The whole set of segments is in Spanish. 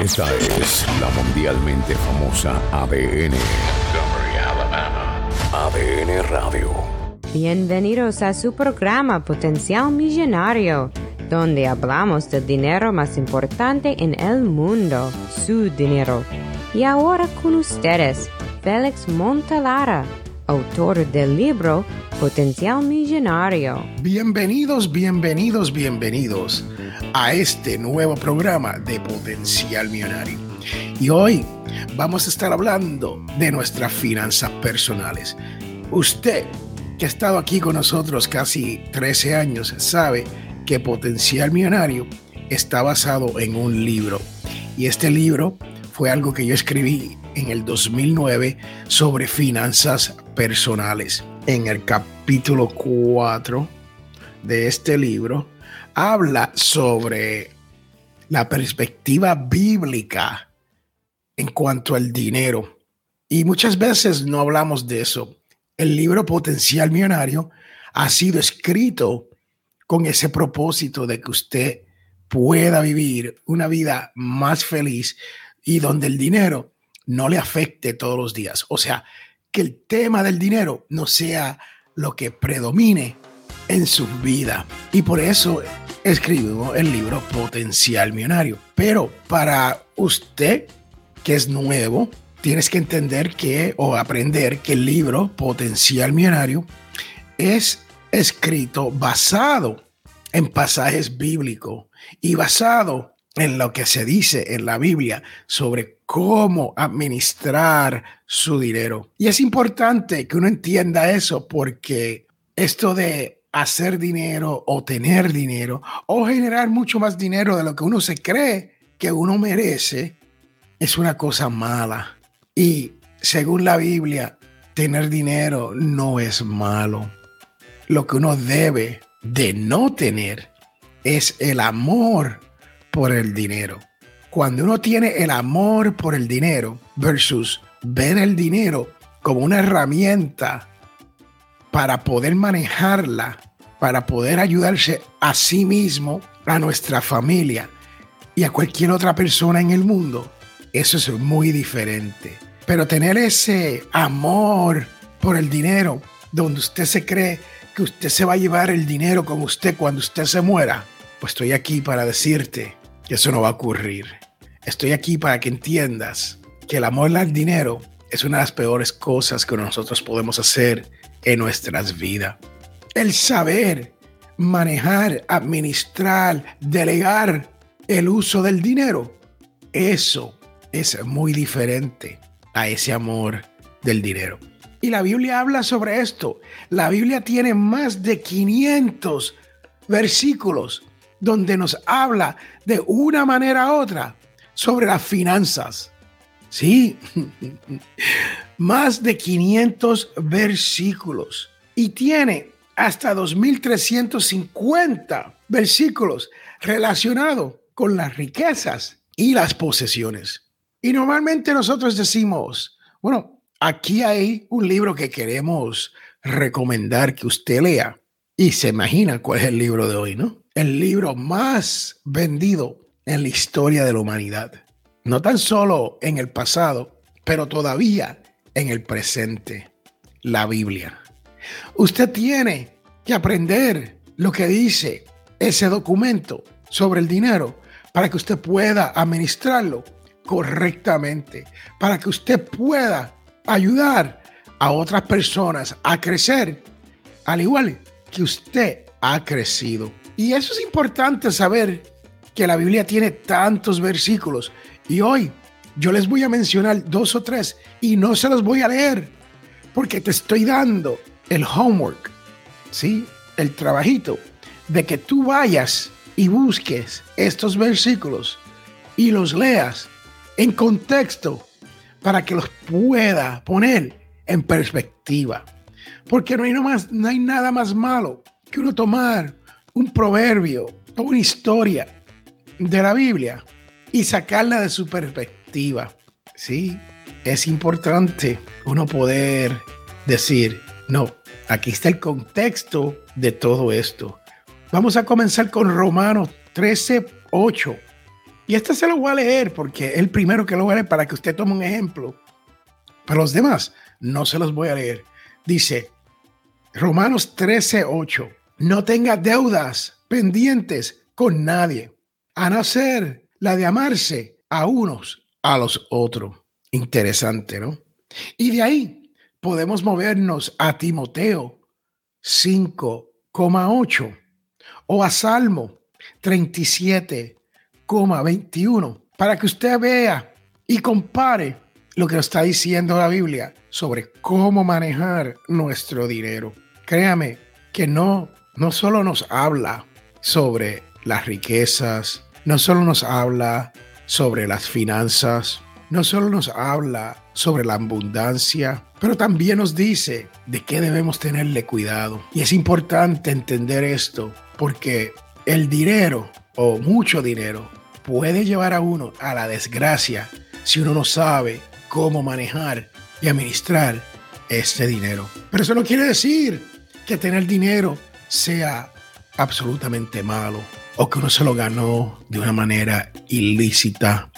Esta es la mundialmente famosa ADN. ADN Radio. Bienvenidos a su programa Potencial Millonario, donde hablamos del dinero más importante en el mundo, su dinero. Y ahora con ustedes, Félix Montalara, autor del libro Potencial Millonario. Bienvenidos, bienvenidos, bienvenidos a este nuevo programa de Potencial Millonario. Y hoy vamos a estar hablando de nuestras finanzas personales. Usted que ha estado aquí con nosotros casi 13 años sabe que Potencial Millonario está basado en un libro. Y este libro fue algo que yo escribí en el 2009 sobre finanzas personales en el capítulo 4 de este libro, habla sobre la perspectiva bíblica en cuanto al dinero. Y muchas veces no hablamos de eso. El libro Potencial Millonario ha sido escrito con ese propósito de que usted pueda vivir una vida más feliz y donde el dinero no le afecte todos los días. O sea, que el tema del dinero no sea lo que predomine en su vida. Y por eso escribo el libro Potencial Millonario. Pero para usted que es nuevo, tienes que entender que o aprender que el libro Potencial Millonario es escrito basado en pasajes bíblicos y basado en lo que se dice en la Biblia sobre cómo administrar su dinero. Y es importante que uno entienda eso porque esto de hacer dinero o tener dinero o generar mucho más dinero de lo que uno se cree que uno merece es una cosa mala. Y según la Biblia, tener dinero no es malo. Lo que uno debe de no tener es el amor por el dinero. Cuando uno tiene el amor por el dinero versus ver el dinero como una herramienta para poder manejarla, para poder ayudarse a sí mismo, a nuestra familia y a cualquier otra persona en el mundo, eso es muy diferente. Pero tener ese amor por el dinero, donde usted se cree que usted se va a llevar el dinero con usted cuando usted se muera, pues estoy aquí para decirte que eso no va a ocurrir. Estoy aquí para que entiendas que el amor al dinero es una de las peores cosas que nosotros podemos hacer en nuestras vidas. El saber manejar, administrar, delegar el uso del dinero, eso es muy diferente a ese amor del dinero. Y la Biblia habla sobre esto. La Biblia tiene más de 500 versículos donde nos habla de una manera u otra sobre las finanzas. Sí, más de 500 versículos y tiene hasta 2350 versículos relacionados con las riquezas y las posesiones. Y normalmente nosotros decimos, bueno, aquí hay un libro que queremos recomendar que usted lea y se imagina cuál es el libro de hoy, ¿no? el libro más vendido en la historia de la humanidad. No tan solo en el pasado, pero todavía en el presente, la Biblia. Usted tiene que aprender lo que dice ese documento sobre el dinero para que usted pueda administrarlo correctamente, para que usted pueda ayudar a otras personas a crecer, al igual que usted ha crecido. Y eso es importante saber que la Biblia tiene tantos versículos. Y hoy yo les voy a mencionar dos o tres y no se los voy a leer porque te estoy dando el homework, ¿sí? El trabajito de que tú vayas y busques estos versículos y los leas en contexto para que los pueda poner en perspectiva. Porque no hay, no, hay nada más malo que uno tomar un proverbio o una historia de la Biblia y sacarla de su perspectiva. Sí, es importante uno poder decir, no, aquí está el contexto de todo esto. Vamos a comenzar con Romanos 13, 8. Y este se lo voy a leer porque es el primero que lo voy a leer para que usted tome un ejemplo. Para los demás, no se los voy a leer. Dice Romanos 13, 8. No tenga deudas pendientes con nadie, a no ser la de amarse a unos a los otros. Interesante, ¿no? Y de ahí podemos movernos a Timoteo 5,8 o a Salmo 37,21 para que usted vea y compare lo que nos está diciendo la Biblia sobre cómo manejar nuestro dinero. Créame que no, no solo nos habla sobre las riquezas, no solo nos habla sobre las finanzas, no solo nos habla sobre la abundancia, pero también nos dice de qué debemos tenerle cuidado. Y es importante entender esto porque el dinero o mucho dinero puede llevar a uno a la desgracia si uno no sabe cómo manejar y administrar este dinero. Pero eso no quiere decir que tener dinero sea absolutamente malo o que uno se lo ganó de una manera ilícita.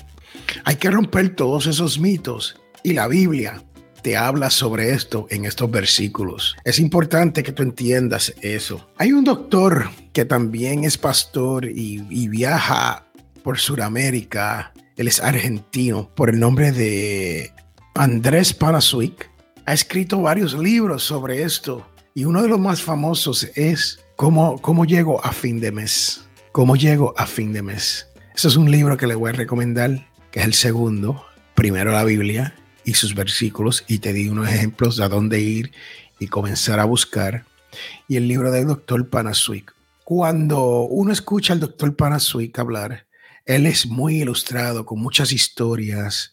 Hay que romper todos esos mitos y la Biblia te habla sobre esto en estos versículos. Es importante que tú entiendas eso. Hay un doctor que también es pastor y, viaja por Sudamérica. Él es argentino por el nombre de Andrés Panasuik. Ha escrito varios libros sobre esto y uno de los más famosos es Cómo, cómo llego a fin de mes. Cómo llego a fin de mes. Eso es un libro que le voy a recomendar, que es el segundo. Primero la Biblia y sus versículos y te di unos ejemplos de a dónde ir y comenzar a buscar. Y el libro del doctor Panasuik. Cuando uno escucha al doctor Panasuik hablar, él es muy ilustrado con muchas historias,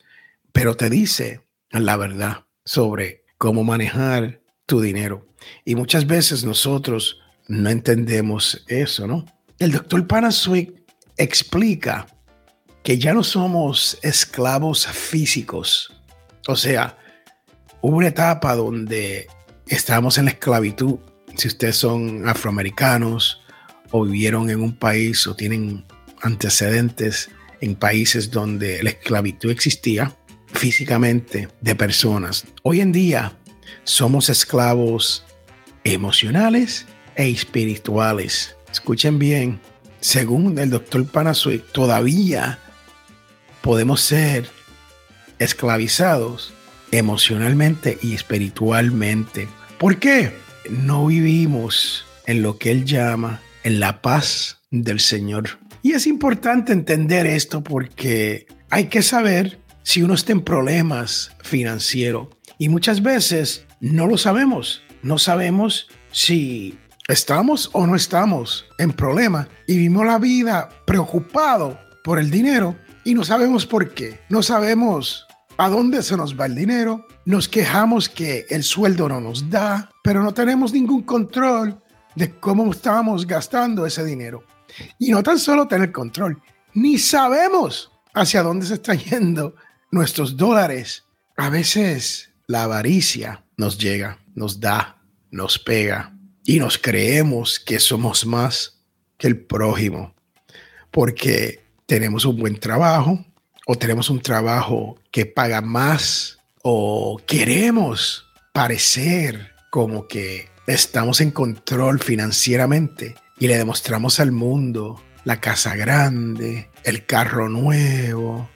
pero te dice la verdad sobre cómo manejar tu dinero. Y muchas veces nosotros no entendemos eso, ¿no? El doctor Panasuik explica que ya no somos esclavos físicos o sea, hubo una etapa donde estábamos en la esclavitud. Si ustedes son afroamericanos o vivieron en un país o tienen antecedentes en países donde la esclavitud existía físicamente de personas. Hoy en día somos esclavos emocionales e espirituales. Escuchen bien, según el doctor Panasui, todavía podemos ser esclavizados emocionalmente y espiritualmente. ¿Por qué? No vivimos en lo que Él llama en la paz del Señor. Y es importante entender esto porque hay que saber si uno está en problemas financieros. Y muchas veces no lo sabemos. No sabemos si estamos o no estamos en problemas. Y vivimos la vida preocupado por el dinero y no sabemos por qué. No sabemos a dónde se nos va el dinero, nos quejamos que el sueldo no nos da, pero no tenemos ningún control de cómo estamos gastando ese dinero. Y no tan solo tener control, ni sabemos hacia dónde se están yendo nuestros dólares. A veces la avaricia nos llega, nos da, nos pega y nos creemos que somos más que el prójimo porque tenemos un buen trabajo, o tenemos un trabajo que paga más o queremos parecer como que estamos en control financieramente y le demostramos al mundo la casa grande, el carro nuevo,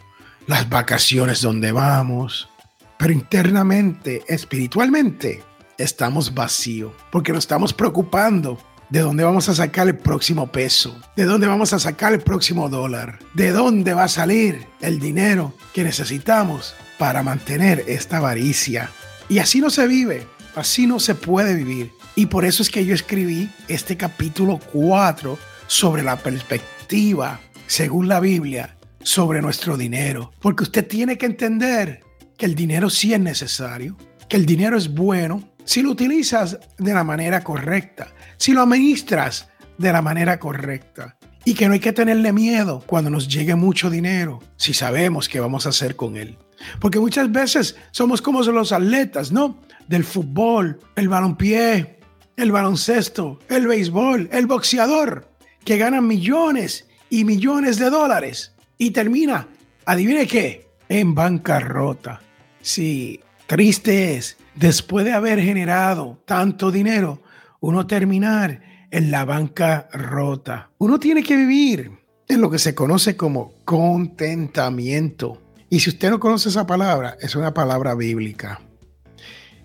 las vacaciones donde vamos, pero internamente, espiritualmente, estamos vacíos porque nos estamos preocupando ¿De dónde vamos a sacar el próximo peso? ¿De dónde vamos a sacar el próximo dólar? ¿De dónde va a salir el dinero que necesitamos para mantener esta avaricia? Y así no se vive, así no se puede vivir. Y por eso es que yo escribí este capítulo 4 sobre la perspectiva, según la Biblia, sobre nuestro dinero. Porque usted tiene que entender que el dinero sí es necesario, que el dinero es bueno, si lo utilizas de la manera correcta, si lo administras de la manera correcta. Y que no hay que tenerle miedo cuando nos llegue mucho dinero, si sabemos qué vamos a hacer con él. Porque muchas veces somos como los atletas, ¿no? Del fútbol, el balompié, el baloncesto, el béisbol, el boxeador, que ganan millones y millones de dólares. y termina, adivine qué, en bancarrota. Sí, triste es, después de haber generado tanto dinero, uno terminar en la bancarrota. Uno tiene que vivir en lo que se conoce como contentamiento. Y si usted no conoce esa palabra, es una palabra bíblica.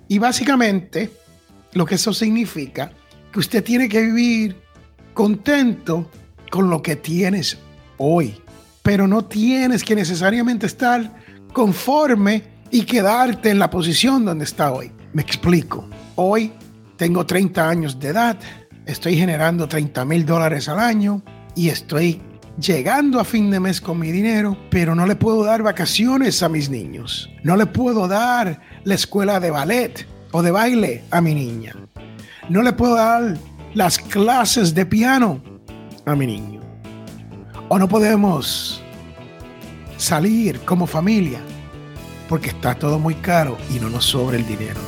Y básicamente, lo que eso significa, que usted tiene que vivir contento con lo que tienes hoy. Pero no tienes que necesariamente estar conforme y quedarte en la posición donde está hoy. Me explico. Hoy tengo 30 años de edad, estoy generando 30 mil dólares al año y estoy llegando a fin de mes con mi dinero, pero no le puedo dar vacaciones a mis niños. No le puedo dar la escuela de ballet o de baile a mi niña. No le puedo dar las clases de piano a mi niño. O no podemos salir como familia porque está todo muy caro y no nos sobra el dinero.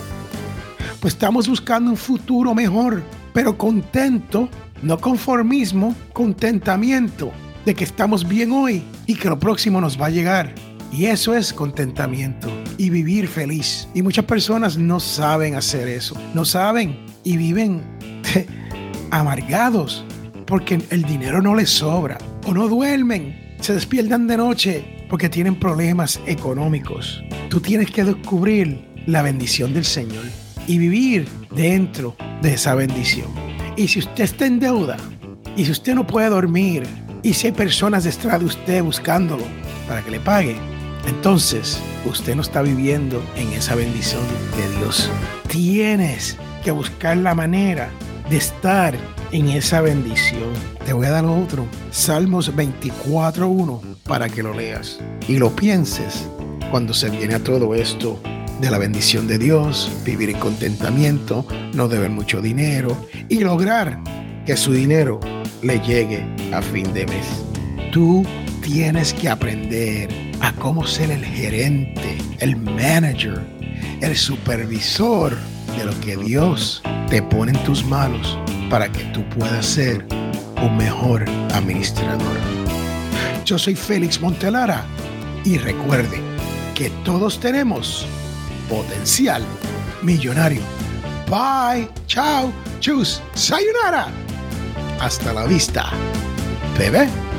Pues estamos buscando un futuro mejor, pero contento, no conformismo, contentamiento de que estamos bien hoy y que lo próximo nos va a llegar. Y eso es contentamiento y vivir feliz. Y muchas personas no saben hacer eso. No saben y viven amargados porque el dinero no les sobra. O no duermen. Se despiertan de noche porque tienen problemas económicos. Tú tienes que descubrir la bendición del Señor y vivir dentro de esa bendición. Y si usted está en deuda, y si usted no puede dormir, y si hay personas detrás de usted buscándolo para que le pague, entonces usted no está viviendo en esa bendición de Dios. Tienes que buscar la manera de estar en esa bendición. Te voy a dar otro. Salmos 24.1 para que lo leas y lo pienses cuando se viene a todo esto de la bendición de Dios, vivir en contentamiento, no deber mucho dinero y lograr que su dinero le llegue a fin de mes. Tú tienes que aprender a cómo ser el gerente, el manager, el supervisor de lo que Dios te pone en tus manos para que tú puedas ser un mejor administrador. Yo soy Félix Montelara y recuerde que todos tenemos potencial millonario. Bye, chao, chus, sayonara. Hasta la vista, bebé.